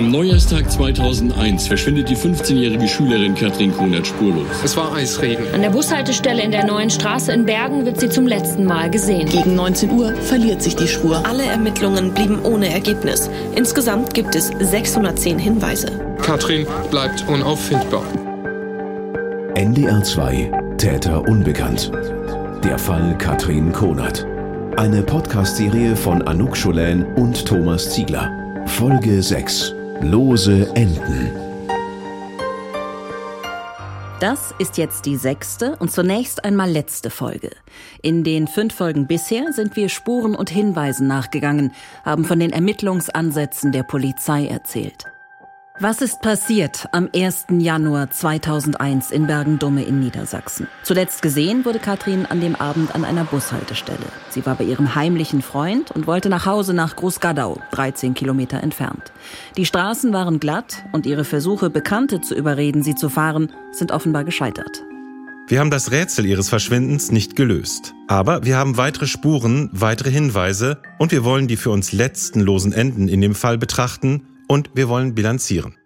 Am Neujahrstag 2001 verschwindet die 15-jährige Schülerin Katrin Kunert spurlos. Es war Eisregen. An der Bushaltestelle in der neuen Straße in Bergen wird sie zum letzten Mal gesehen. Gegen 19 Uhr verliert sich die Spur. Alle Ermittlungen blieben ohne Ergebnis. Insgesamt gibt es 610 Hinweise. Katrin bleibt unauffindbar. NDR 2 Täter unbekannt. Der Fall Katrin Konert. Eine Podcast-Serie von Anouk Scholen und Thomas Ziegler. Folge 6. Lose Enden. Das ist jetzt die sechste und zunächst einmal letzte Folge. In den fünf Folgen bisher sind wir Spuren und Hinweisen nachgegangen, haben von den Ermittlungsansätzen der Polizei erzählt. Was ist passiert am 1. Januar 2001 in Bergen-Dumme in Niedersachsen? Zuletzt gesehen wurde Katrin an dem Abend an einer Bushaltestelle. Sie war bei ihrem heimlichen Freund und wollte nach Hause nach Großgadau, 13 Kilometer entfernt. Die Straßen waren glatt und ihre Versuche, Bekannte zu überreden, sie zu fahren, sind offenbar gescheitert. Wir haben das Rätsel ihres Verschwindens nicht gelöst. Aber wir haben weitere Spuren, weitere Hinweise und wir wollen die für uns letzten losen Enden in dem Fall betrachten und wir wollen bilanzieren.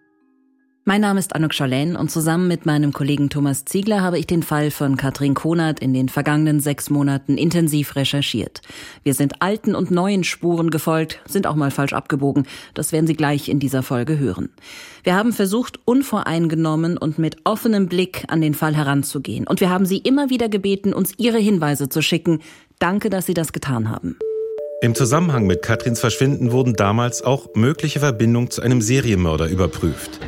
Mein Name ist Anuk Schalen und zusammen mit meinem Kollegen Thomas Ziegler habe ich den Fall von Katrin Konert in den vergangenen sechs Monaten intensiv recherchiert. Wir sind alten und neuen Spuren gefolgt, sind auch mal falsch abgebogen. Das werden Sie gleich in dieser Folge hören. Wir haben versucht, unvoreingenommen und mit offenem Blick an den Fall heranzugehen. Und wir haben Sie immer wieder gebeten, uns Ihre Hinweise zu schicken. Danke, dass Sie das getan haben. Im Zusammenhang mit Katrins Verschwinden wurden damals auch mögliche Verbindungen zu einem Serienmörder überprüft.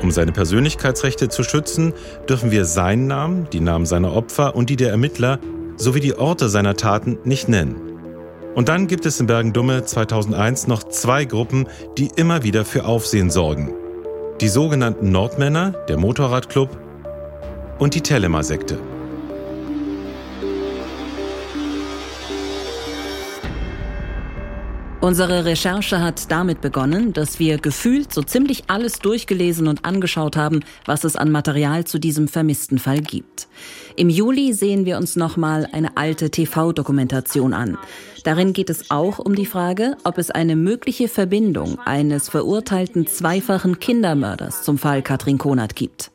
Um seine Persönlichkeitsrechte zu schützen, dürfen wir seinen Namen, die Namen seiner Opfer und die der Ermittler sowie die Orte seiner Taten nicht nennen. Und dann gibt es in Bergen-Dumme 2001 noch zwei Gruppen, die immer wieder für Aufsehen sorgen. Die sogenannten Nordmänner, der Motorradclub und die Telema-Sekte. Unsere Recherche hat damit begonnen, dass wir gefühlt so ziemlich alles durchgelesen und angeschaut haben, was es an Material zu diesem vermissten Fall gibt. Im Juli sehen wir uns nochmal eine alte TV-Dokumentation an. Darin geht es auch um die Frage, ob es eine mögliche Verbindung eines verurteilten zweifachen Kindermörders zum Fall Katrin Konert gibt.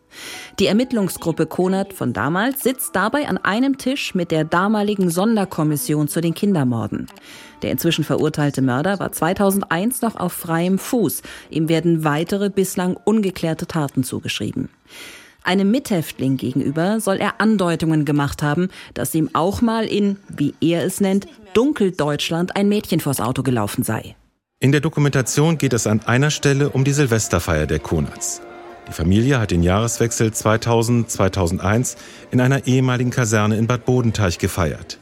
Die Ermittlungsgruppe Konert von damals sitzt dabei an einem Tisch mit der damaligen Sonderkommission zu den Kindermorden. Der inzwischen verurteilte Mörder war 2001 noch auf freiem Fuß. Ihm werden weitere bislang ungeklärte Taten zugeschrieben. Einem Mithäftling gegenüber soll er Andeutungen gemacht haben, dass ihm auch mal in, wie er es nennt, Dunkeldeutschland ein Mädchen vors Auto gelaufen sei. In der Dokumentation geht es an einer Stelle um die Silvesterfeier der Konats. Die Familie hat den Jahreswechsel 2000-2001 in einer ehemaligen Kaserne in Bad Bodenteich gefeiert.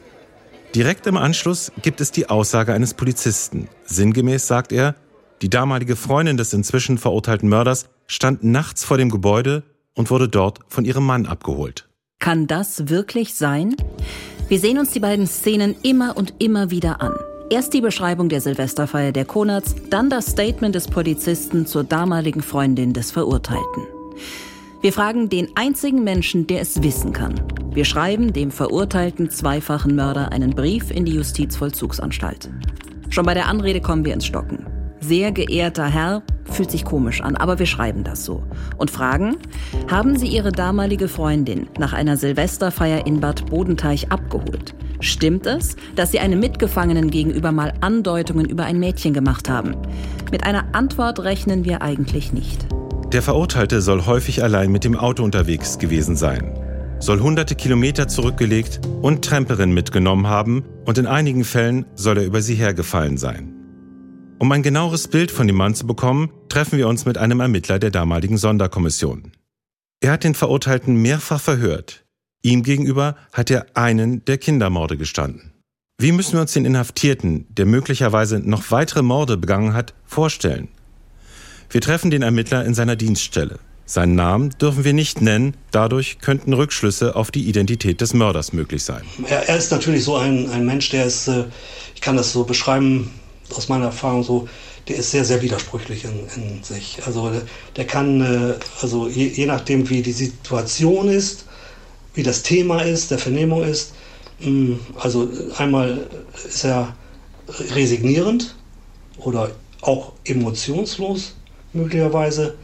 Direkt im Anschluss gibt es die Aussage eines Polizisten. Sinngemäß sagt er, die damalige Freundin des inzwischen verurteilten Mörders stand nachts vor dem Gebäude und wurde dort von ihrem Mann abgeholt. Kann das wirklich sein? Wir sehen uns die beiden Szenen immer und immer wieder an. Erst die Beschreibung der Silvesterfeier der Konats, dann das Statement des Polizisten zur damaligen Freundin des Verurteilten. Wir fragen den einzigen Menschen, der es wissen kann. Wir schreiben dem verurteilten zweifachen Mörder einen Brief in die Justizvollzugsanstalt. Schon bei der Anrede kommen wir ins Stocken. Sehr geehrter Herr, fühlt sich komisch an, aber wir schreiben das so. Und fragen, haben Sie Ihre damalige Freundin nach einer Silvesterfeier in Bad Bodenteich abgeholt? Stimmt es, dass Sie einem Mitgefangenen gegenüber mal Andeutungen über ein Mädchen gemacht haben? Mit einer Antwort rechnen wir eigentlich nicht. Der Verurteilte soll häufig allein mit dem Auto unterwegs gewesen sein, soll hunderte Kilometer zurückgelegt und Tramperin mitgenommen haben und in einigen Fällen soll er über sie hergefallen sein. Um ein genaueres Bild von dem Mann zu bekommen, treffen wir uns mit einem Ermittler der damaligen Sonderkommission. Er hat den Verurteilten mehrfach verhört. Ihm gegenüber hat er einen der Kindermorde gestanden. Wie müssen wir uns den Inhaftierten, der möglicherweise noch weitere Morde begangen hat, vorstellen? Wir treffen den Ermittler in seiner Dienststelle. Seinen Namen dürfen wir nicht nennen, dadurch könnten Rückschlüsse auf die Identität des Mörders möglich sein. Er, ist natürlich so ein, ein Mensch, der ist, äh, ich kann das so beschreiben, aus meiner Erfahrung so, der ist sehr, sehr widersprüchlich in, in sich. Also der, kann, äh, also je, je, nachdem wie die Situation ist, wie das Thema ist, der Vernehmung ist, mh, mm, also einmal ist er resignierend oder auch emotionslos möglicherweise.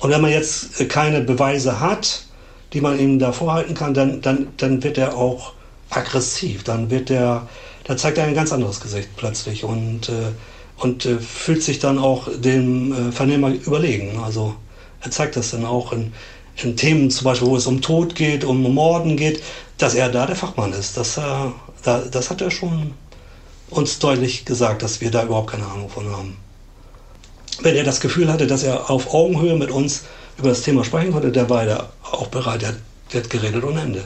Und wenn man jetzt keine Beweise hat, die man ihm da vorhalten kann, dann, dann, dann wird er auch aggressiv. Dann wird er, da zeigt er ein ganz anderes Gesicht plötzlich und, äh, und äh, fühlt sich dann auch dem äh, Vernehmer überlegen. Also er zeigt das dann auch in, in Themen, zum Beispiel, wo es um Tod geht, um Morden geht, dass er da der Fachmann ist. Das, äh, da, das hat er schon uns deutlich gesagt, dass wir da überhaupt keine Ahnung von haben. Wenn er das Gefühl hatte, dass er auf Augenhöhe mit uns über das Thema sprechen konnte, der war da auch bereit. Der, hat geredet ohne Ende.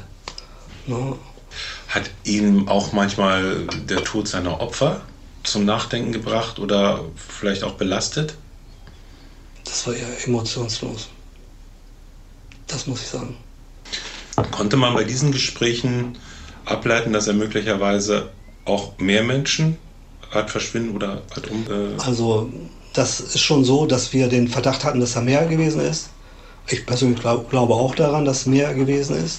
No. Hat ihn auch manchmal der Tod seiner Opfer zum Nachdenken gebracht oder vielleicht auch belastet? Das war eher emotionslos. Das muss ich sagen. Konnte man bei diesen Gesprächen ableiten, dass er möglicherweise auch mehr Menschen hat verschwinden oder hat um. Äh also, das ist schon so, dass wir den Verdacht hatten, dass er mehr gewesen ist. Ich persönlich glaub, glaube auch daran, dass mehr gewesen ist.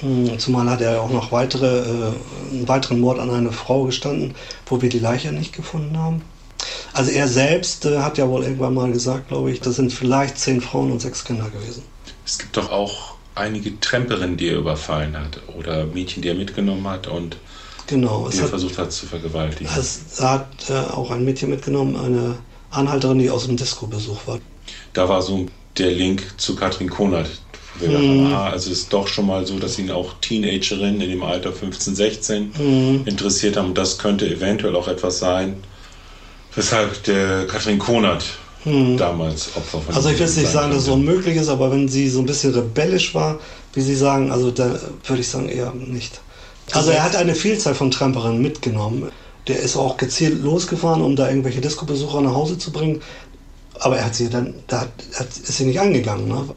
Hm, zumal hat er auch noch weitere, äh, einen weiteren Mord an eine Frau gestanden, wo wir die Leiche nicht gefunden haben. Also er selbst äh, hat ja wohl irgendwann mal gesagt, glaube ich, das sind vielleicht zehn Frauen und sechs Kinder gewesen. Es gibt doch auch einige Tremperinnen, die er überfallen hat oder Mädchen, die er mitgenommen hat und genau, die er hat, versucht hat zu vergewaltigen. Es hat äh, auch ein Mädchen mitgenommen, eine Anhalterin, die aus dem Disco-Besuch war. Da war so der Link zu Katrin Konert. Hm. dachten, ah, also es ist doch schon mal so, dass ihn auch Teenagerinnen in dem Alter 15, 16 hm. interessiert haben. Und das könnte eventuell auch etwas sein, weshalb der Katrin Konert hm. damals Opfer von Also ich will nicht sagen, dass es unmöglich ist, aber wenn sie so ein bisschen rebellisch war, wie Sie sagen, also da würde ich sagen eher nicht. Also er hat eine Vielzahl von Tramperinnen mitgenommen. Der ist auch gezielt losgefahren, um da irgendwelche Disco-Besucher nach Hause zu bringen. Aber er hat sie dann, da hat, ist sie nicht angegangen. Ne?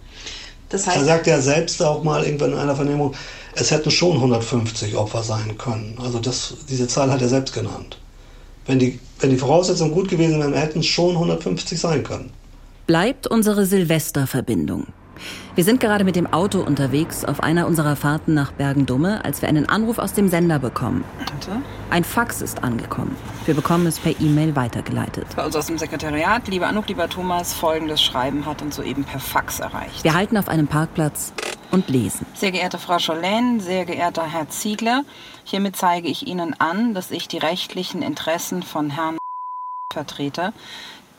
Das heißt, er sagt ja selbst auch mal irgendwann in einer Vernehmung, es hätten schon 150 Opfer sein können. Also das, diese Zahl hat er selbst genannt. Wenn die, wenn die Voraussetzungen gut gewesen wären, hätten es schon 150 sein können. Bleibt unsere Silvesterverbindung. Wir sind gerade mit dem Auto unterwegs auf einer unserer Fahrten nach Bergen-Dumme, als wir einen Anruf aus dem Sender bekommen. Bitte? Ein Fax ist angekommen. Wir bekommen es per E-Mail weitergeleitet. Bei uns aus dem Sekretariat, lieber Anuk, lieber Thomas, folgendes Schreiben hat uns soeben per Fax erreicht. Wir halten auf einem Parkplatz und lesen. Sehr geehrte Frau Schollen, sehr geehrter Herr Ziegler, hiermit zeige ich Ihnen an, dass ich die rechtlichen Interessen von Herrn vertrete.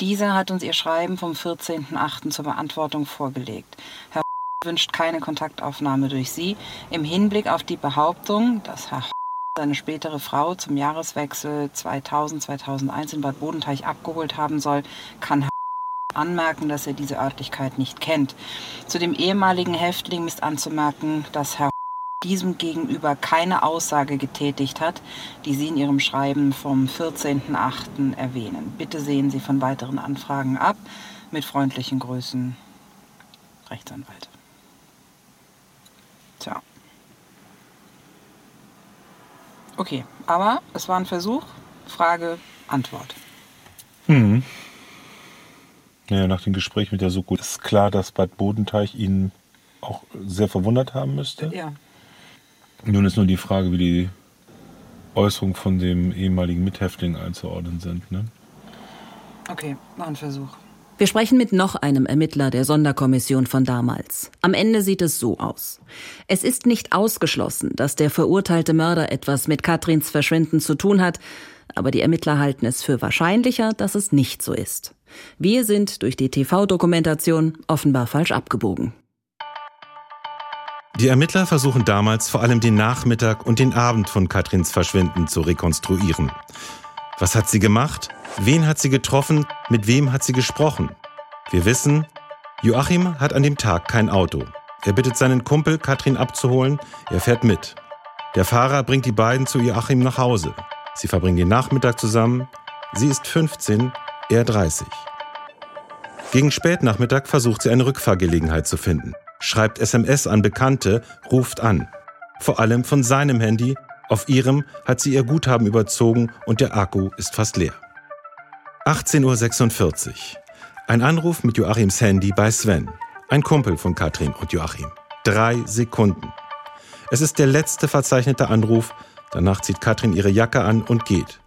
Dieser hat uns ihr Schreiben vom 14.08. zur Beantwortung vorgelegt. Herr wünscht keine Kontaktaufnahme durch Sie im Hinblick auf die Behauptung, dass Herr seine spätere Frau zum Jahreswechsel 2000-2001 in Bad Bodenteich abgeholt haben soll, kann Herr anmerken, dass er diese Örtlichkeit nicht kennt. Zu dem ehemaligen Häftling ist anzumerken, dass Herr diesem gegenüber keine Aussage getätigt hat, die Sie in Ihrem Schreiben vom 14.08. erwähnen. Bitte sehen Sie von weiteren Anfragen ab. Mit freundlichen Grüßen, Rechtsanwalt. Tja. Okay, aber es war ein Versuch. Frage, Antwort. Hm. Ja, nach dem Gespräch mit der Soko ist klar, dass Bad Bodenteich ihn auch sehr verwundert haben müsste. Ja. Nun ist nur die Frage, wie die Äußerungen von dem ehemaligen Mithäftling einzuordnen sind. Ne? Okay, noch ein Versuch. Wir sprechen mit noch einem Ermittler der Sonderkommission von damals. Am Ende sieht es so aus. Es ist nicht ausgeschlossen, dass der verurteilte Mörder etwas mit Katrins Verschwinden zu tun hat, aber die Ermittler halten es für wahrscheinlicher, dass es nicht so ist. Wir sind durch die TV-Dokumentation offenbar falsch abgebogen. Die Ermittler versuchen damals vor allem den Nachmittag und den Abend von Katrins Verschwinden zu rekonstruieren. Was hat sie gemacht? Wen hat sie getroffen? Mit wem hat sie gesprochen? Wir wissen, Joachim hat an dem Tag kein Auto. Er bittet seinen Kumpel, Katrin abzuholen. Er fährt mit. Der Fahrer bringt die beiden zu Joachim nach Hause. Sie verbringen den Nachmittag zusammen. Sie ist 15, er 30. Gegen Spätnachmittag versucht sie eine Rückfahrgelegenheit zu finden schreibt SMS an Bekannte, ruft an. Vor allem von seinem Handy. Auf ihrem hat sie ihr Guthaben überzogen und der Akku ist fast leer. 18.46 Uhr. Ein Anruf mit Joachims Handy bei Sven, ein Kumpel von Katrin und Joachim. Drei Sekunden. Es ist der letzte verzeichnete Anruf. Danach zieht Katrin ihre Jacke an und geht.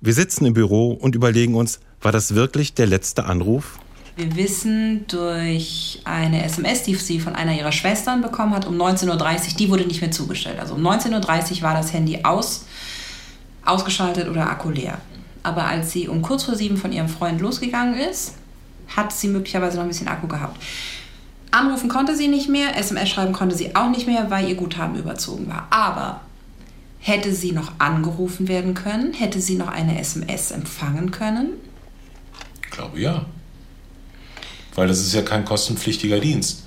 Wir sitzen im Büro und überlegen uns, war das wirklich der letzte Anruf? Wir wissen durch eine SMS, die sie von einer ihrer Schwestern bekommen hat, um 19.30 Uhr, die wurde nicht mehr zugestellt. Also um 19.30 Uhr war das Handy aus, ausgeschaltet oder Akku leer. Aber als sie um kurz vor sieben von ihrem Freund losgegangen ist, hat sie möglicherweise noch ein bisschen Akku gehabt. Anrufen konnte sie nicht mehr, SMS schreiben konnte sie auch nicht mehr, weil ihr Guthaben überzogen war. Aber hätte sie noch angerufen werden können? Hätte sie noch eine SMS empfangen können? Ich glaube ja. Weil das ist ja kein kostenpflichtiger Dienst.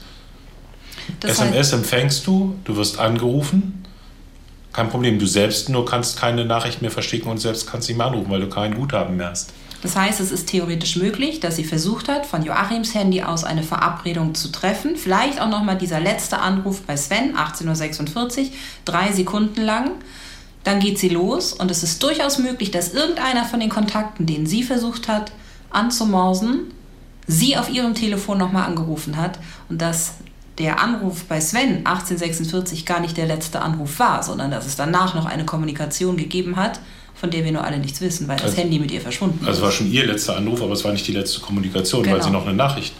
Das SMS empfängst du, du wirst angerufen. Kein Problem, du selbst nur kannst keine Nachricht mehr verschicken und selbst kannst nicht mehr anrufen, weil du kein Guthaben mehr hast. Das heißt, es ist theoretisch möglich, dass sie versucht hat, von Joachims Handy aus eine Verabredung zu treffen. Vielleicht auch nochmal dieser letzte Anruf bei Sven, 18.46 Uhr, drei Sekunden lang. Dann geht sie los und es ist durchaus möglich, dass irgendeiner von den Kontakten, den sie versucht hat anzumorsen, sie auf ihrem Telefon nochmal angerufen hat und dass der Anruf bei Sven 1846 gar nicht der letzte Anruf war, sondern dass es danach noch eine Kommunikation gegeben hat von der wir nur alle nichts wissen, weil das also, Handy mit ihr verschwunden ist. Also war schon ihr letzter Anruf, aber es war nicht die letzte Kommunikation, genau. weil sie noch eine Nachricht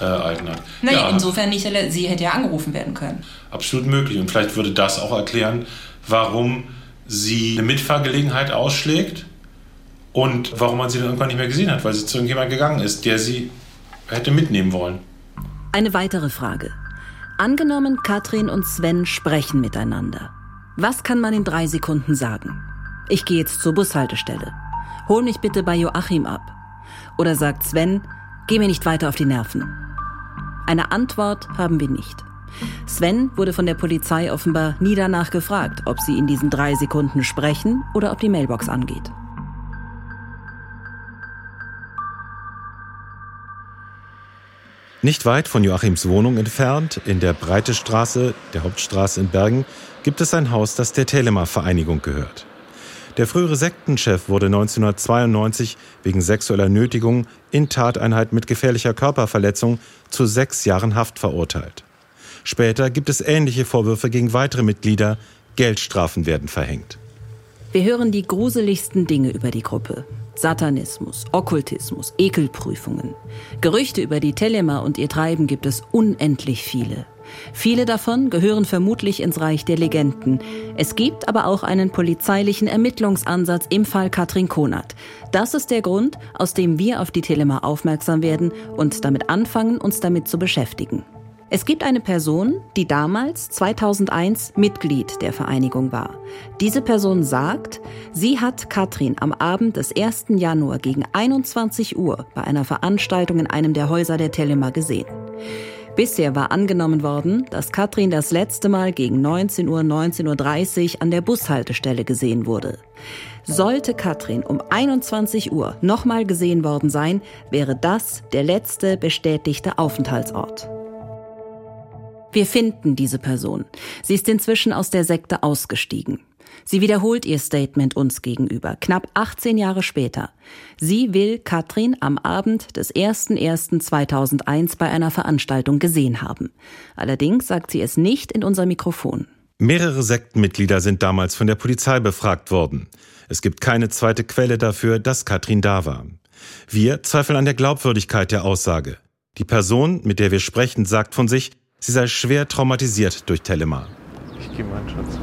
äh, erhalten hat. Naja, ja, insofern nicht, sie hätte ja angerufen werden können. Absolut möglich. Und vielleicht würde das auch erklären, warum sie eine Mitfahrgelegenheit ausschlägt und warum man sie dann irgendwann nicht mehr gesehen hat, weil sie zu irgendjemandem gegangen ist, der sie hätte mitnehmen wollen. Eine weitere Frage. Angenommen, Katrin und Sven sprechen miteinander. Was kann man in drei Sekunden sagen? Ich gehe jetzt zur Bushaltestelle. Hol mich bitte bei Joachim ab. Oder sagt Sven, geh mir nicht weiter auf die Nerven. Eine Antwort haben wir nicht. Sven wurde von der Polizei offenbar nie danach gefragt, ob sie in diesen drei Sekunden sprechen oder ob die Mailbox angeht. Nicht weit von Joachims Wohnung entfernt, in der Breite Straße, der Hauptstraße in Bergen, gibt es ein Haus, das der Telema-Vereinigung gehört. Der frühere Sektenchef wurde 1992 wegen sexueller Nötigung in Tateinheit mit gefährlicher Körperverletzung zu sechs Jahren Haft verurteilt. Später gibt es ähnliche Vorwürfe gegen weitere Mitglieder. Geldstrafen werden verhängt. Wir hören die gruseligsten Dinge über die Gruppe. Satanismus, Okkultismus, Ekelprüfungen. Gerüchte über die Telema und ihr Treiben gibt es unendlich viele. Viele davon gehören vermutlich ins Reich der Legenden. Es gibt aber auch einen polizeilichen Ermittlungsansatz im Fall Katrin Konert. Das ist der Grund, aus dem wir auf die Telema aufmerksam werden und damit anfangen, uns damit zu beschäftigen. Es gibt eine Person, die damals 2001 Mitglied der Vereinigung war. Diese Person sagt, sie hat Katrin am Abend des 1. Januar gegen 21 Uhr bei einer Veranstaltung in einem der Häuser der Telema gesehen. Bisher war angenommen worden, dass Katrin das letzte Mal gegen 19 Uhr, 19.30 Uhr an der Bushaltestelle gesehen wurde. Sollte Katrin um 21 Uhr nochmal gesehen worden sein, wäre das der letzte bestätigte Aufenthaltsort. Wir finden diese Person. Sie ist inzwischen aus der Sekte ausgestiegen. Sie wiederholt ihr Statement uns gegenüber, knapp 18 Jahre später. Sie will Katrin am Abend des 01.01.2001 bei einer Veranstaltung gesehen haben. Allerdings sagt sie es nicht in unser Mikrofon. Mehrere Sektenmitglieder sind damals von der Polizei befragt worden. Es gibt keine zweite Quelle dafür, dass Katrin da war. Wir zweifeln an der Glaubwürdigkeit der Aussage. Die Person, mit der wir sprechen, sagt von sich, sie sei schwer traumatisiert durch Telema. Ich gehe meinen Schatz.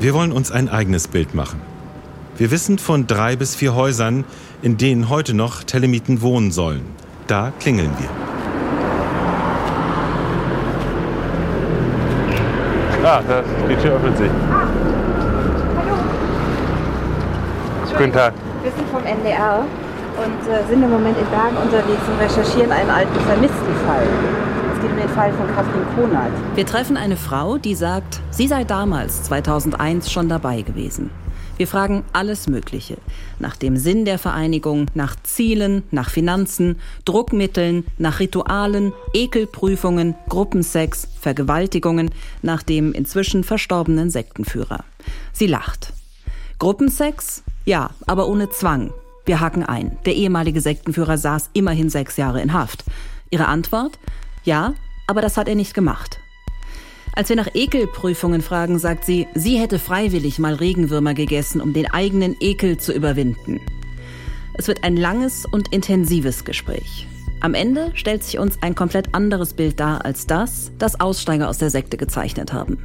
Wir wollen uns ein eigenes Bild machen. Wir wissen von drei bis vier Häusern, in denen heute noch Telemiten wohnen sollen. Da klingeln wir. Ah, das, die Tür öffnet sich. Ah, hallo. Guten Tag. Wir sind vom NDR und äh, sind im Moment in Bergen unterwegs und recherchieren einen alten Vermisstenfall geht um den Fall von Katrin Konert. Wir treffen eine Frau, die sagt, sie sei damals, 2001, schon dabei gewesen. Wir fragen alles Mögliche. Nach dem Sinn der Vereinigung, nach Zielen, nach Finanzen, Druckmitteln, nach Ritualen, Ekelprüfungen, Gruppensex, Vergewaltigungen, nach dem inzwischen verstorbenen Sektenführer. Sie lacht. Gruppensex? Ja, aber ohne Zwang. Wir haken ein. Der ehemalige Sektenführer saß immerhin sechs Jahre in Haft. Ihre Antwort? Ja, aber das hat er nicht gemacht. Als wir nach Ekelprüfungen fragen, sagt sie, sie hätte freiwillig mal Regenwürmer gegessen, um den eigenen Ekel zu überwinden. Es wird ein langes und intensives Gespräch. Am Ende stellt sich uns ein komplett anderes Bild dar als das, das Aussteiger aus der Sekte gezeichnet haben.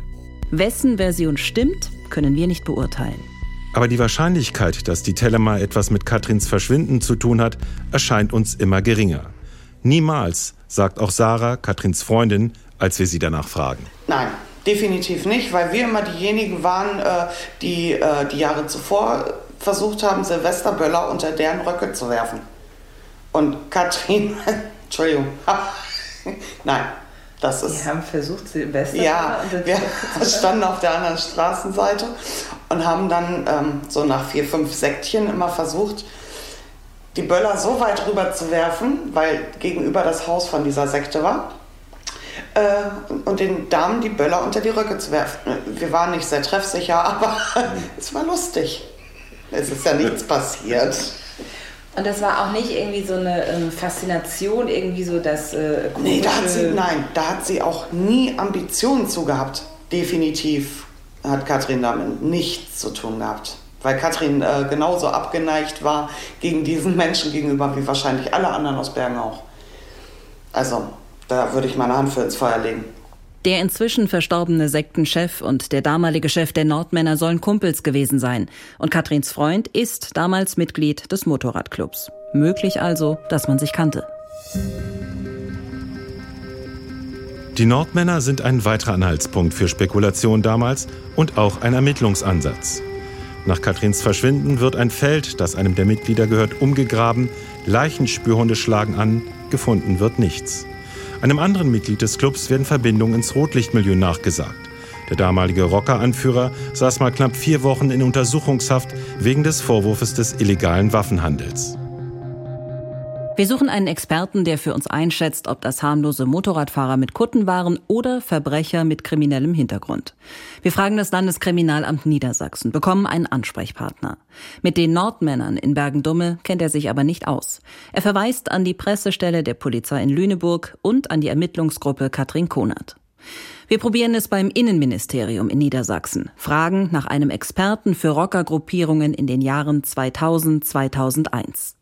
Wessen Version stimmt, können wir nicht beurteilen. Aber die Wahrscheinlichkeit, dass die Telema etwas mit Katrins Verschwinden zu tun hat, erscheint uns immer geringer. Niemals, sagt auch Sarah, Katrins Freundin, als wir sie danach fragen. Nein, definitiv nicht, weil wir immer diejenigen waren, äh, die äh, die Jahre zuvor versucht haben, Silvesterböller unter deren Röcke zu werfen. Und Katrin, Entschuldigung, nein, das ist. Wir haben versucht, Silvester. Ja, wir standen auf der anderen Straßenseite und haben dann ähm, so nach vier, fünf Säckchen immer versucht, die Böller so weit rüber zu werfen, weil gegenüber das Haus von dieser Sekte war. Äh, und den Damen die Böller unter die Röcke zu werfen. Wir waren nicht sehr treffsicher, aber es war lustig. Es ist ja nichts passiert. Und das war auch nicht irgendwie so eine ähm, Faszination, irgendwie so das. Äh, nee, da hat sie, nein, da hat sie auch nie Ambitionen zu gehabt. Definitiv hat Katrin damit nichts zu tun gehabt. Weil Katrin äh, genauso abgeneigt war gegen diesen Menschen gegenüber wie wahrscheinlich alle anderen aus Bergen auch. Also, da würde ich meine Hand für ins Feuer legen. Der inzwischen verstorbene Sektenchef und der damalige Chef der Nordmänner sollen Kumpels gewesen sein. Und Katrins Freund ist damals Mitglied des Motorradclubs. Möglich also, dass man sich kannte. Die Nordmänner sind ein weiterer Anhaltspunkt für Spekulation damals und auch ein Ermittlungsansatz. Nach Katrins Verschwinden wird ein Feld, das einem der Mitglieder gehört, umgegraben, Leichenspürhunde schlagen an, gefunden wird nichts. Einem anderen Mitglied des Clubs werden Verbindungen ins Rotlichtmilieu nachgesagt. Der damalige Rocker-Anführer saß mal knapp vier Wochen in Untersuchungshaft wegen des Vorwurfs des illegalen Waffenhandels. Wir suchen einen Experten, der für uns einschätzt, ob das harmlose Motorradfahrer mit Kutten waren oder Verbrecher mit kriminellem Hintergrund. Wir fragen das Landeskriminalamt Niedersachsen, bekommen einen Ansprechpartner. Mit den Nordmännern in Bergendumme kennt er sich aber nicht aus. Er verweist an die Pressestelle der Polizei in Lüneburg und an die Ermittlungsgruppe Katrin Konert. Wir probieren es beim Innenministerium in Niedersachsen, fragen nach einem Experten für Rockergruppierungen in den Jahren 2000, 2001.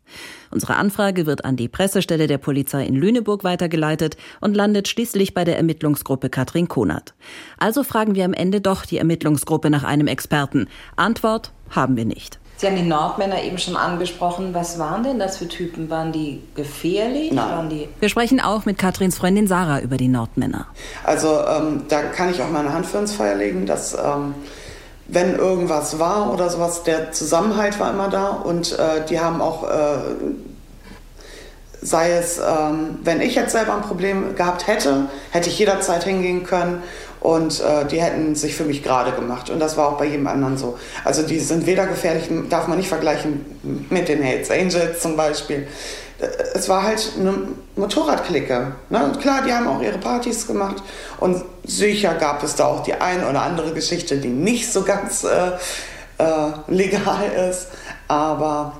Unsere Anfrage wird an die Pressestelle der Polizei in Lüneburg weitergeleitet und landet schließlich bei der Ermittlungsgruppe Katrin Konert. Also fragen wir am Ende doch die Ermittlungsgruppe nach einem Experten. Antwort haben wir nicht. Sie haben die Nordmänner eben schon angesprochen. Was waren denn das für Typen? Waren die gefährlich? Nein. Waren die wir sprechen auch mit Katrins Freundin Sarah über die Nordmänner. Also ähm, da kann ich auch meine Hand für ins Feuer legen, dass ähm, wenn irgendwas war oder sowas, der Zusammenhalt war immer da und äh, die haben auch, äh, sei es, ähm, wenn ich jetzt selber ein Problem gehabt hätte, hätte ich jederzeit hingehen können und äh, die hätten sich für mich gerade gemacht und das war auch bei jedem anderen so. Also die sind weder gefährlich, darf man nicht vergleichen mit den Hells Angels zum Beispiel es war halt eine Motorradklicke. Ne? klar, die haben auch ihre Partys gemacht und sicher gab es da auch die eine oder andere Geschichte, die nicht so ganz äh, äh, legal ist, aber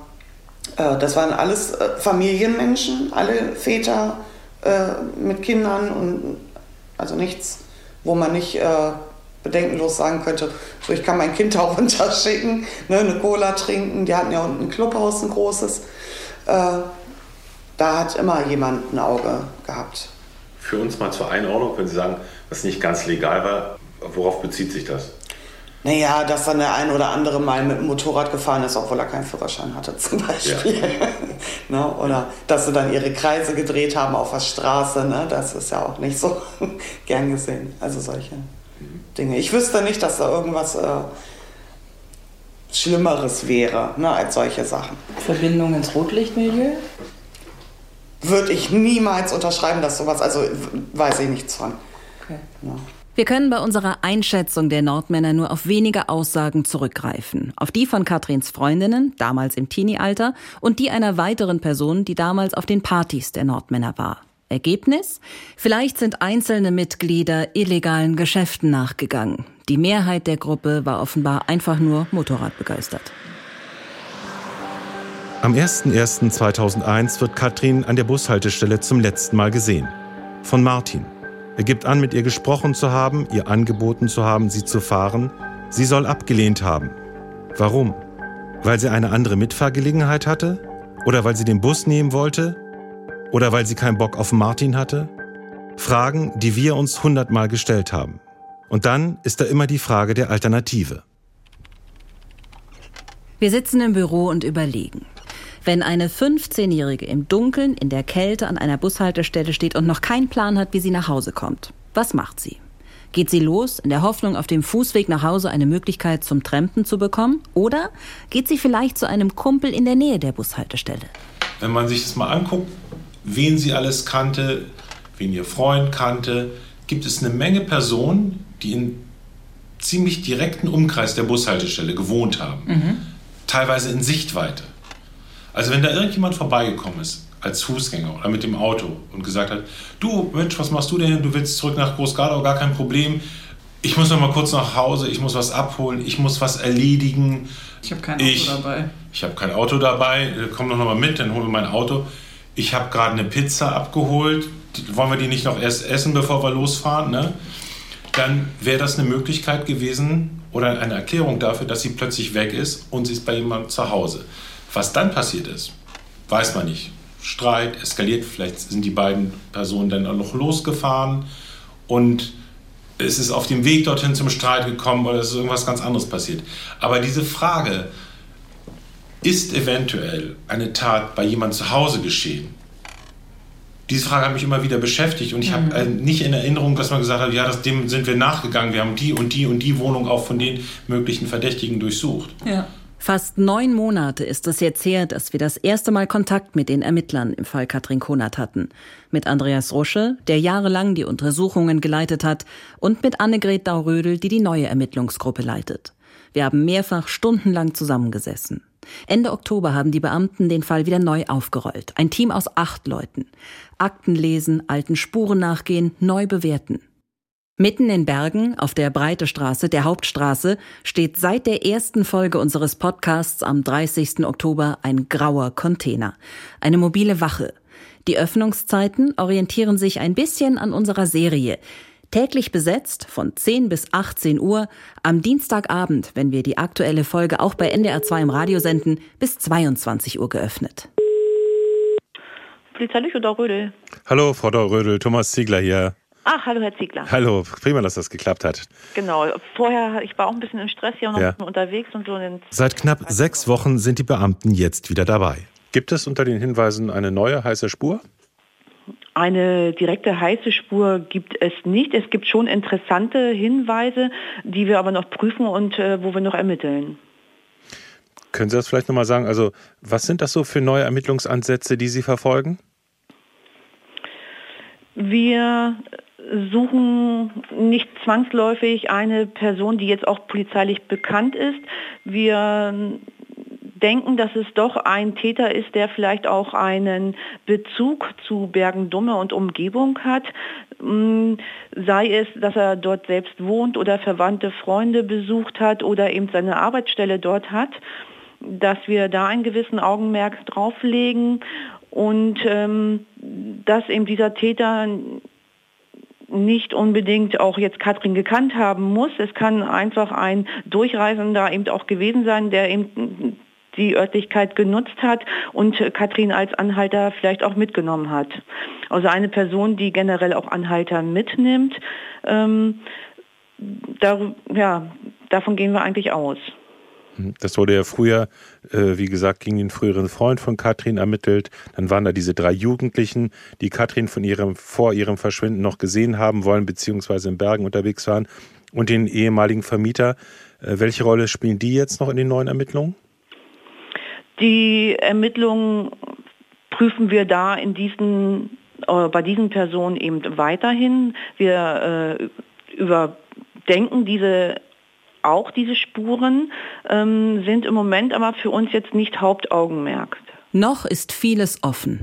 äh, das waren alles äh, Familienmenschen, alle Väter äh, mit Kindern und also nichts, wo man nicht äh, bedenkenlos sagen könnte, so ich kann mein Kind auch runterschicken, ne, eine Cola trinken, die hatten ja unten ein Clubhaus, ein großes da hat immer jemand ein Auge gehabt. Für uns mal zur Einordnung, wenn Sie sagen, was nicht ganz legal war, worauf bezieht sich das? Naja, dass dann der ein oder andere mal mit dem Motorrad gefahren ist, obwohl er keinen Führerschein hatte, zum Beispiel. Ja. ne? Oder dass sie dann ihre Kreise gedreht haben auf der Straße. Ne? Das ist ja auch nicht so gern gesehen. Also solche mhm. Dinge. Ich wüsste nicht, dass da irgendwas äh, Schlimmeres wäre ne, als solche Sachen. Verbindung ins Rotlichtmilieu? Würde ich niemals unterschreiben, dass sowas, also weiß ich nichts von. Okay. Ja. Wir können bei unserer Einschätzung der Nordmänner nur auf wenige Aussagen zurückgreifen. Auf die von Katrins Freundinnen, damals im Teenie-Alter, und die einer weiteren Person, die damals auf den Partys der Nordmänner war. Ergebnis? Vielleicht sind einzelne Mitglieder illegalen Geschäften nachgegangen. Die Mehrheit der Gruppe war offenbar einfach nur Motorradbegeistert. Am 01.01.2001 wird Katrin an der Bushaltestelle zum letzten Mal gesehen. Von Martin. Er gibt an, mit ihr gesprochen zu haben, ihr angeboten zu haben, sie zu fahren. Sie soll abgelehnt haben. Warum? Weil sie eine andere Mitfahrgelegenheit hatte? Oder weil sie den Bus nehmen wollte? Oder weil sie keinen Bock auf Martin hatte? Fragen, die wir uns hundertmal gestellt haben. Und dann ist da immer die Frage der Alternative. Wir sitzen im Büro und überlegen. Wenn eine 15-Jährige im Dunkeln in der Kälte an einer Bushaltestelle steht und noch keinen Plan hat, wie sie nach Hause kommt, was macht sie? Geht sie los, in der Hoffnung, auf dem Fußweg nach Hause eine Möglichkeit zum Trampen zu bekommen? Oder geht sie vielleicht zu einem Kumpel in der Nähe der Bushaltestelle? Wenn man sich das mal anguckt, wen sie alles kannte, wen ihr Freund kannte, gibt es eine Menge Personen, die in ziemlich direkten Umkreis der Bushaltestelle gewohnt haben. Mhm. Teilweise in Sichtweite. Also wenn da irgendjemand vorbeigekommen ist, als Fußgänger oder mit dem Auto und gesagt hat, du Mensch, was machst du denn? Du willst zurück nach Großgadau, gar kein Problem. Ich muss noch mal kurz nach Hause, ich muss was abholen, ich muss was erledigen. Ich habe kein Auto ich, dabei. Ich habe kein Auto dabei, komm doch noch mal mit, dann holen wir mein Auto. Ich habe gerade eine Pizza abgeholt, wollen wir die nicht noch erst essen, bevor wir losfahren? Ne? Dann wäre das eine Möglichkeit gewesen oder eine Erklärung dafür, dass sie plötzlich weg ist und sie ist bei jemandem zu Hause. Was dann passiert ist, weiß man nicht. Streit eskaliert, vielleicht sind die beiden Personen dann auch noch losgefahren und es ist auf dem Weg dorthin zum Streit gekommen oder es ist irgendwas ganz anderes passiert. Aber diese Frage, ist eventuell eine Tat bei jemand zu Hause geschehen? Diese Frage hat mich immer wieder beschäftigt und ich mhm. habe äh, nicht in Erinnerung, dass man gesagt hat, ja, das, dem sind wir nachgegangen, wir haben die und die und die Wohnung auch von den möglichen Verdächtigen durchsucht. Ja. Fast neun Monate ist es jetzt her, dass wir das erste Mal Kontakt mit den Ermittlern im Fall Katrin Konert hatten. Mit Andreas Rusche, der jahrelang die Untersuchungen geleitet hat, und mit Annegret Daurödel, die die neue Ermittlungsgruppe leitet. Wir haben mehrfach stundenlang zusammengesessen. Ende Oktober haben die Beamten den Fall wieder neu aufgerollt. Ein Team aus acht Leuten. Akten lesen, alten Spuren nachgehen, neu bewerten. Mitten in Bergen, auf der Breite Straße, der Hauptstraße, steht seit der ersten Folge unseres Podcasts am 30. Oktober ein grauer Container. Eine mobile Wache. Die Öffnungszeiten orientieren sich ein bisschen an unserer Serie. Täglich besetzt von 10 bis 18 Uhr, am Dienstagabend, wenn wir die aktuelle Folge auch bei NDR 2 im Radio senden, bis 22 Uhr geöffnet. Polizeilich oder Rödel? Hallo, Frau Rödel, Thomas Ziegler hier. Ach, hallo Herr Ziegler. Hallo, prima, dass das geklappt hat. Genau, vorher, ich war auch ein bisschen im Stress hier und noch ja. unterwegs und so. Seit knapp sechs Wochen sind die Beamten jetzt wieder dabei. Gibt es unter den Hinweisen eine neue heiße Spur? Eine direkte heiße Spur gibt es nicht. Es gibt schon interessante Hinweise, die wir aber noch prüfen und äh, wo wir noch ermitteln. Können Sie das vielleicht nochmal sagen? Also, was sind das so für neue Ermittlungsansätze, die Sie verfolgen? Wir suchen nicht zwangsläufig eine Person, die jetzt auch polizeilich bekannt ist. Wir denken, dass es doch ein Täter ist, der vielleicht auch einen Bezug zu Bergen-Dumme und Umgebung hat. Mm, sei es, dass er dort selbst wohnt oder verwandte Freunde besucht hat oder eben seine Arbeitsstelle dort hat, dass wir da einen gewissen Augenmerk drauflegen und ähm, dass eben dieser Täter nicht unbedingt auch jetzt Katrin gekannt haben muss. Es kann einfach ein Durchreisender eben auch gewesen sein, der eben die Örtlichkeit genutzt hat und Katrin als Anhalter vielleicht auch mitgenommen hat. Also eine Person, die generell auch Anhalter mitnimmt, ähm, da, ja, davon gehen wir eigentlich aus. Mhm. Das wurde ja früher, äh, wie gesagt, gegen den früheren Freund von Katrin ermittelt. Dann waren da diese drei Jugendlichen, die Katrin von ihrem, vor ihrem Verschwinden noch gesehen haben wollen, beziehungsweise in Bergen unterwegs waren. Und den ehemaligen Vermieter. Äh, welche Rolle spielen die jetzt noch in den neuen Ermittlungen? Die Ermittlungen prüfen wir da in diesen, äh, bei diesen Personen eben weiterhin. Wir äh, überdenken diese auch diese Spuren, ähm, sind im Moment aber für uns jetzt nicht Hauptaugenmerk. Noch ist vieles offen.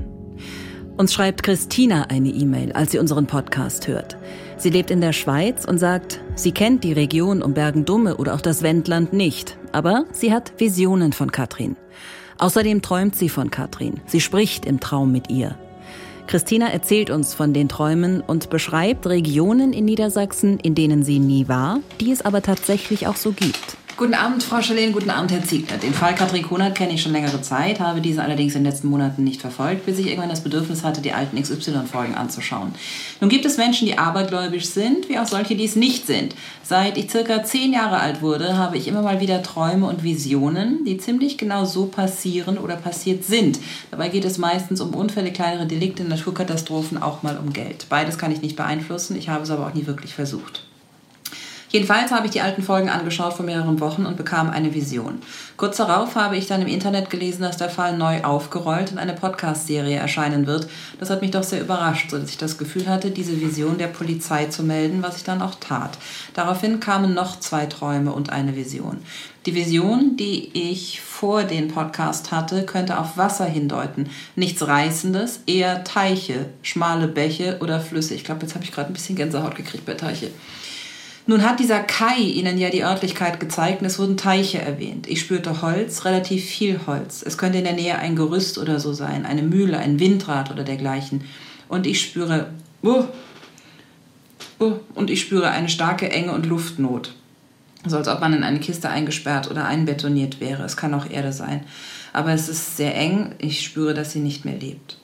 Uns schreibt Christina eine E-Mail, als sie unseren Podcast hört. Sie lebt in der Schweiz und sagt, sie kennt die Region um Bergen-Dumme oder auch das Wendland nicht, aber sie hat Visionen von Katrin. Außerdem träumt sie von Katrin. Sie spricht im Traum mit ihr. Christina erzählt uns von den Träumen und beschreibt Regionen in Niedersachsen, in denen sie nie war, die es aber tatsächlich auch so gibt. Guten Abend, Frau Schalene, guten Abend, Herr Ziegler. Den Fall Katrin Konert kenne ich schon längere Zeit, habe diesen allerdings in den letzten Monaten nicht verfolgt, bis ich irgendwann das Bedürfnis hatte, die alten XY-Folgen anzuschauen. Nun gibt es Menschen, die abergläubisch sind, wie auch solche, die es nicht sind. Seit ich circa zehn Jahre alt wurde, habe ich immer mal wieder Träume und Visionen, die ziemlich genau so passieren oder passiert sind. Dabei geht es meistens um Unfälle, kleinere Delikte, Naturkatastrophen, auch mal um Geld. Beides kann ich nicht beeinflussen, ich habe es aber auch nie wirklich versucht. Jedenfalls habe ich die alten Folgen angeschaut vor mehreren Wochen und bekam eine Vision. Kurz darauf habe ich dann im Internet gelesen, dass der Fall neu aufgerollt in eine Podcast-Serie erscheinen wird. Das hat mich doch sehr überrascht, sodass ich das Gefühl hatte, diese Vision der Polizei zu melden, was ich dann auch tat. Daraufhin kamen noch zwei Träume und eine Vision. Die Vision, die ich vor den Podcast hatte, könnte auf Wasser hindeuten. Nichts Reißendes, eher Teiche, schmale Bäche oder Flüsse. Ich glaube, jetzt habe ich gerade ein bisschen Gänsehaut gekriegt bei Teiche. Nun hat dieser Kai Ihnen ja die Örtlichkeit gezeigt und es wurden Teiche erwähnt. Ich spürte Holz, relativ viel Holz. Es könnte in der Nähe ein Gerüst oder so sein, eine Mühle, ein Windrad oder dergleichen. Und ich spüre, uh, uh, und ich spüre eine starke Enge und Luftnot. So als ob man in eine Kiste eingesperrt oder einbetoniert wäre. Es kann auch Erde sein. Aber es ist sehr eng. Ich spüre, dass sie nicht mehr lebt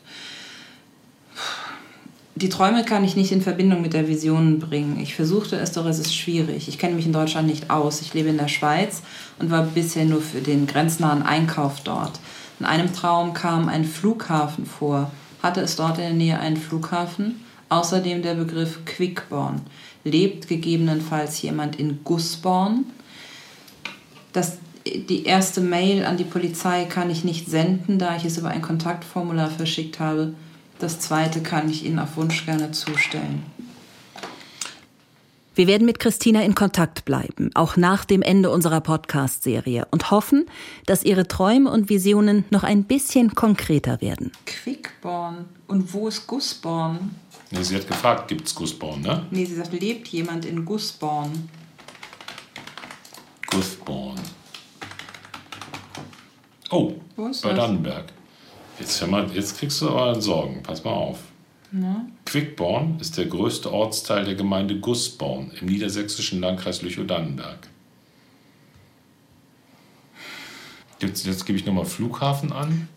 die Träume kann ich nicht in Verbindung mit der Vision bringen. Ich versuchte es, doch es ist schwierig. Ich kenne mich in Deutschland nicht aus. Ich lebe in der Schweiz und war bisher nur für den grenznahen Einkauf dort. In einem Traum kam ein Flughafen vor. Hatte es dort in der Nähe einen Flughafen? Außerdem der Begriff Quickborn. Lebt gegebenenfalls jemand in Gussborn? Das, die erste Mail an die Polizei kann ich nicht senden, da ich es über ein Kontaktformular verschickt habe. Das zweite kann ich Ihnen auf Wunsch gerne zustellen. Wir werden mit Christina in Kontakt bleiben, auch nach dem Ende unserer Podcast-Serie und hoffen, dass ihre Träume und Visionen noch ein bisschen konkreter werden. Quickborn. Und wo ist Gussborn? Nee, sie hat gefragt, gibt es Gussborn, ne? Nee, sie sagt, lebt jemand in Gussborn? Gussborn. Oh, bei das? Dannenberg. Jetzt, mal, jetzt kriegst du aber Sorgen. Pass mal auf. Ja. Quickborn ist der größte Ortsteil der Gemeinde Gussborn im niedersächsischen Landkreis Lüchow-Dannenberg. Jetzt, jetzt gebe ich nochmal Flughafen an.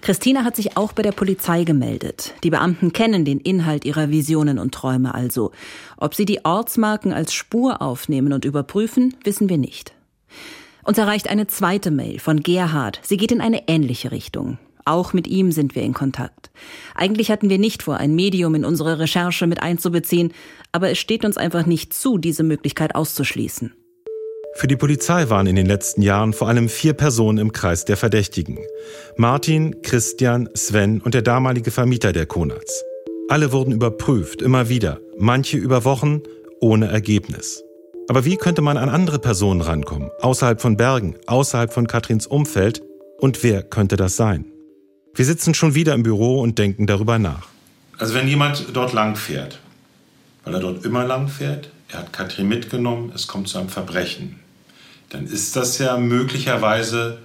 Christina hat sich auch bei der Polizei gemeldet. Die Beamten kennen den Inhalt ihrer Visionen und Träume also. Ob sie die Ortsmarken als Spur aufnehmen und überprüfen, wissen wir nicht. Uns erreicht eine zweite Mail von Gerhard. Sie geht in eine ähnliche Richtung. Auch mit ihm sind wir in Kontakt. Eigentlich hatten wir nicht vor, ein Medium in unsere Recherche mit einzubeziehen, aber es steht uns einfach nicht zu, diese Möglichkeit auszuschließen. Für die Polizei waren in den letzten Jahren vor allem vier Personen im Kreis der Verdächtigen. Martin, Christian, Sven und der damalige Vermieter der Konats. Alle wurden überprüft, immer wieder, manche über Wochen, ohne Ergebnis. Aber wie könnte man an andere Personen rankommen, außerhalb von Bergen, außerhalb von Katrins Umfeld? Und wer könnte das sein? Wir sitzen schon wieder im Büro und denken darüber nach. Also wenn jemand dort lang fährt, weil er dort immer lang fährt, er hat Katrin mitgenommen, es kommt zu einem Verbrechen, dann ist das ja möglicherweise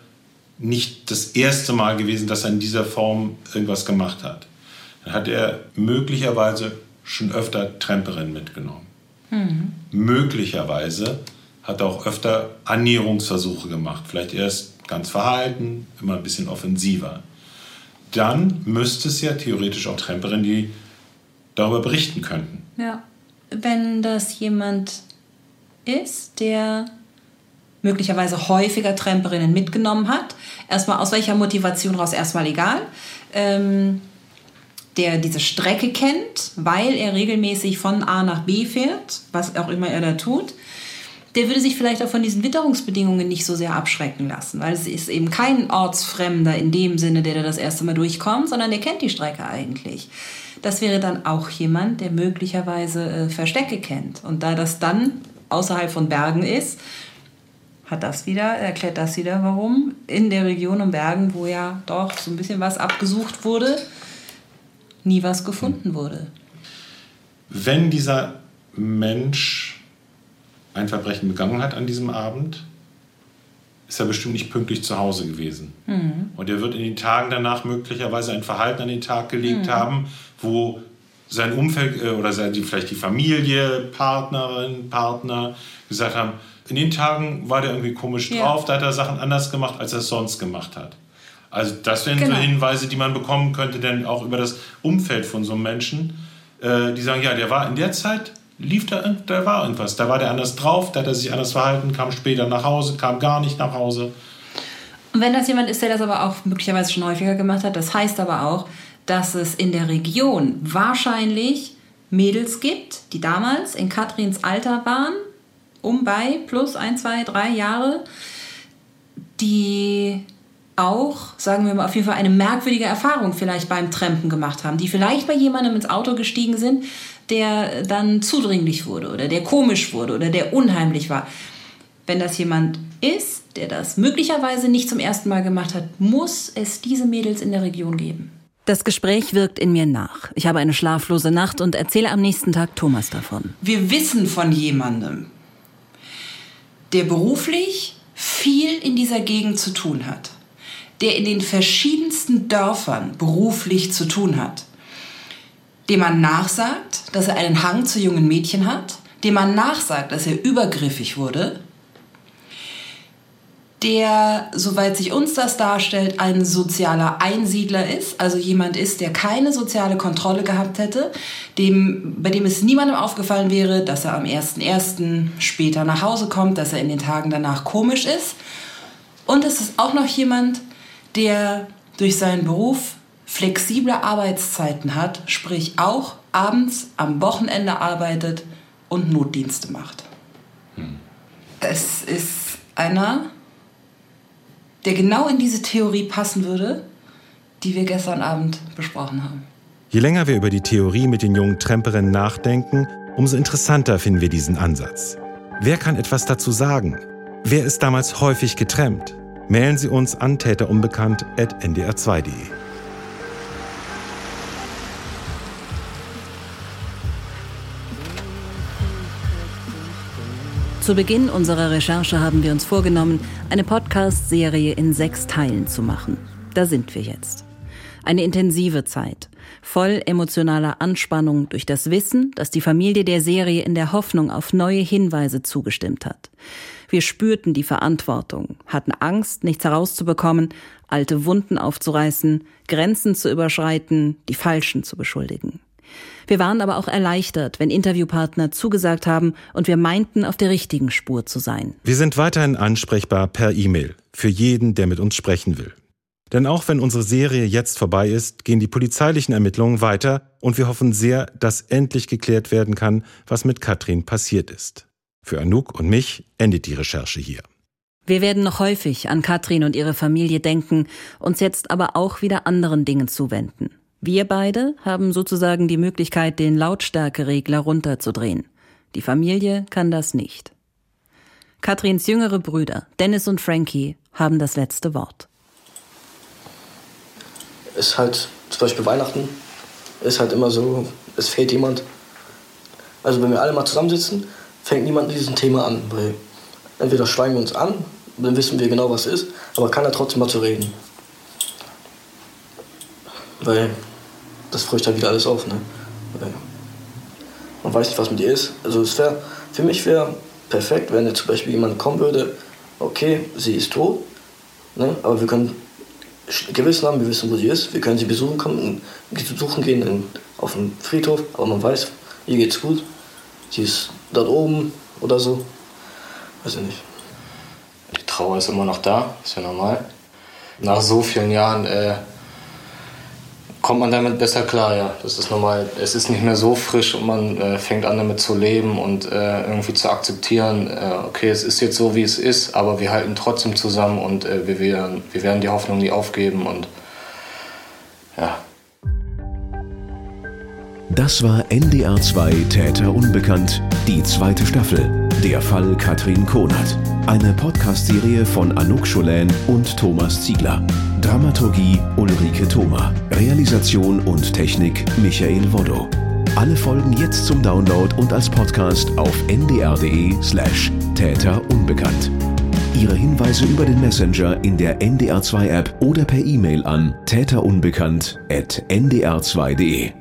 nicht das erste Mal gewesen, dass er in dieser Form irgendwas gemacht hat. Dann hat er möglicherweise schon öfter Tremperinnen mitgenommen. Mhm. Möglicherweise hat er auch öfter Annäherungsversuche gemacht. Vielleicht erst ganz verhalten, immer ein bisschen offensiver dann müsste es ja theoretisch auch Tremperinnen, die darüber berichten könnten. Ja, wenn das jemand ist, der möglicherweise häufiger Tremperinnen mitgenommen hat, erstmal aus welcher Motivation raus, erstmal egal, ähm, der diese Strecke kennt, weil er regelmäßig von A nach B fährt, was auch immer er da tut, der würde sich vielleicht auch von diesen Witterungsbedingungen nicht so sehr abschrecken lassen, weil es ist eben kein Ortsfremder in dem Sinne, der da das erste Mal durchkommt, sondern der kennt die Strecke eigentlich. Das wäre dann auch jemand, der möglicherweise äh, Verstecke kennt. Und da das dann außerhalb von Bergen ist, hat das wieder, erklärt das wieder, warum in der Region um Bergen, wo ja doch so ein bisschen was abgesucht wurde, nie was gefunden wurde. Wenn dieser Mensch ein Verbrechen begangen hat an diesem Abend, ist er bestimmt nicht pünktlich zu Hause gewesen. Mhm. Und er wird in den Tagen danach möglicherweise ein Verhalten an den Tag gelegt mhm. haben, wo sein Umfeld äh, oder sein, vielleicht die Familie, Partnerin, Partner gesagt haben, in den Tagen war der irgendwie komisch ja. drauf, da hat er Sachen anders gemacht, als er es sonst gemacht hat. Also das wären genau. so Hinweise, die man bekommen könnte, denn auch über das Umfeld von so einem Menschen, äh, die sagen, ja, der war in der Zeit, lief da, da war irgendwas, da war der anders drauf, da hat er sich anders verhalten, kam später nach Hause, kam gar nicht nach Hause. Und wenn das jemand ist, der das aber auch möglicherweise schon häufiger gemacht hat, das heißt aber auch, dass es in der Region wahrscheinlich Mädels gibt, die damals in Katrins Alter waren, um bei plus ein, zwei, drei Jahre, die auch, sagen wir mal, auf jeden Fall eine merkwürdige Erfahrung vielleicht beim Trampen gemacht haben, die vielleicht bei jemandem ins Auto gestiegen sind, der dann zudringlich wurde oder der komisch wurde oder der unheimlich war. Wenn das jemand ist, der das möglicherweise nicht zum ersten Mal gemacht hat, muss es diese Mädels in der Region geben. Das Gespräch wirkt in mir nach. Ich habe eine schlaflose Nacht und erzähle am nächsten Tag Thomas davon. Wir wissen von jemandem, der beruflich viel in dieser Gegend zu tun hat, der in den verschiedensten Dörfern beruflich zu tun hat, dem man nachsagt, dass er einen Hang zu jungen Mädchen hat, dem man nachsagt, dass er übergriffig wurde, der, soweit sich uns das darstellt, ein sozialer Einsiedler ist, also jemand ist, der keine soziale Kontrolle gehabt hätte, dem, bei dem es niemandem aufgefallen wäre, dass er am 1.1. später nach Hause kommt, dass er in den Tagen danach komisch ist. Und es ist auch noch jemand, der durch seinen Beruf flexible Arbeitszeiten hat, sprich auch abends am Wochenende arbeitet und Notdienste macht. Hm. Es ist einer, der genau in diese Theorie passen würde, die wir gestern Abend besprochen haben. Je länger wir über die Theorie mit den jungen Tremperinnen nachdenken, umso interessanter finden wir diesen Ansatz. Wer kann etwas dazu sagen? Wer ist damals häufig getrennt? Mailen Sie uns an täterunbekannt.ndr2.de. Zu Beginn unserer Recherche haben wir uns vorgenommen, eine Podcast-Serie in sechs Teilen zu machen. Da sind wir jetzt. Eine intensive Zeit, voll emotionaler Anspannung durch das Wissen, dass die Familie der Serie in der Hoffnung auf neue Hinweise zugestimmt hat. Wir spürten die Verantwortung, hatten Angst, nichts herauszubekommen, alte Wunden aufzureißen, Grenzen zu überschreiten, die Falschen zu beschuldigen. Wir waren aber auch erleichtert, wenn Interviewpartner zugesagt haben und wir meinten, auf der richtigen Spur zu sein. Wir sind weiterhin ansprechbar per E-Mail für jeden, der mit uns sprechen will. Denn auch wenn unsere Serie jetzt vorbei ist, gehen die polizeilichen Ermittlungen weiter und wir hoffen sehr, dass endlich geklärt werden kann, was mit Katrin passiert ist. Für Anouk und mich endet die Recherche hier. Wir werden noch häufig an Katrin und ihre Familie denken, uns jetzt aber auch wieder anderen Dingen zuwenden. Wir beide haben sozusagen die Möglichkeit, den Lautstärkeregler runterzudrehen. Die Familie kann das nicht. Katrins jüngere Brüder, Dennis und Frankie, haben das letzte Wort. Es ist halt zum Beispiel Weihnachten, ist halt immer so, es fehlt jemand. Also wenn wir alle mal zusammensitzen, fängt niemand mit diesem Thema an. Weil entweder schweigen wir uns an, dann wissen wir genau, was ist, aber keiner trotzdem mal zu reden. Weil das frischt halt wieder alles auf. Ne? Man weiß nicht, was mit ihr ist. Also es wäre, für mich wäre perfekt, wenn jetzt zum Beispiel jemand kommen würde, okay, sie ist tot, ne? aber wir können Gewissen haben, wir wissen, wo sie ist, wir können sie besuchen kommen, besuchen gehen in, auf dem Friedhof, aber man weiß, ihr geht's gut, sie ist dort oben oder so, weiß ich nicht. Die Trauer ist immer noch da, ist ja normal. Nach so vielen Jahren äh, kommt man damit besser klar, ja. Das ist normal. Es ist nicht mehr so frisch und man äh, fängt an damit zu leben und äh, irgendwie zu akzeptieren, äh, okay, es ist jetzt so, wie es ist, aber wir halten trotzdem zusammen und äh, wir, werden, wir werden die Hoffnung nie aufgeben und ja. Das war NDR 2 Täter Unbekannt, die zweite Staffel. Der Fall Katrin Konert. Eine Podcast-Serie von Anouk Scholen und Thomas Ziegler. Dramaturgie Ulrike Thoma. Realisation und Technik Michael Woddo. Alle Folgen jetzt zum Download und als Podcast auf ndr.de slash Täter Unbekannt. Ihre Hinweise über den Messenger in der NDR2 App oder per E-Mail an täterunbekannt at ndr2.de.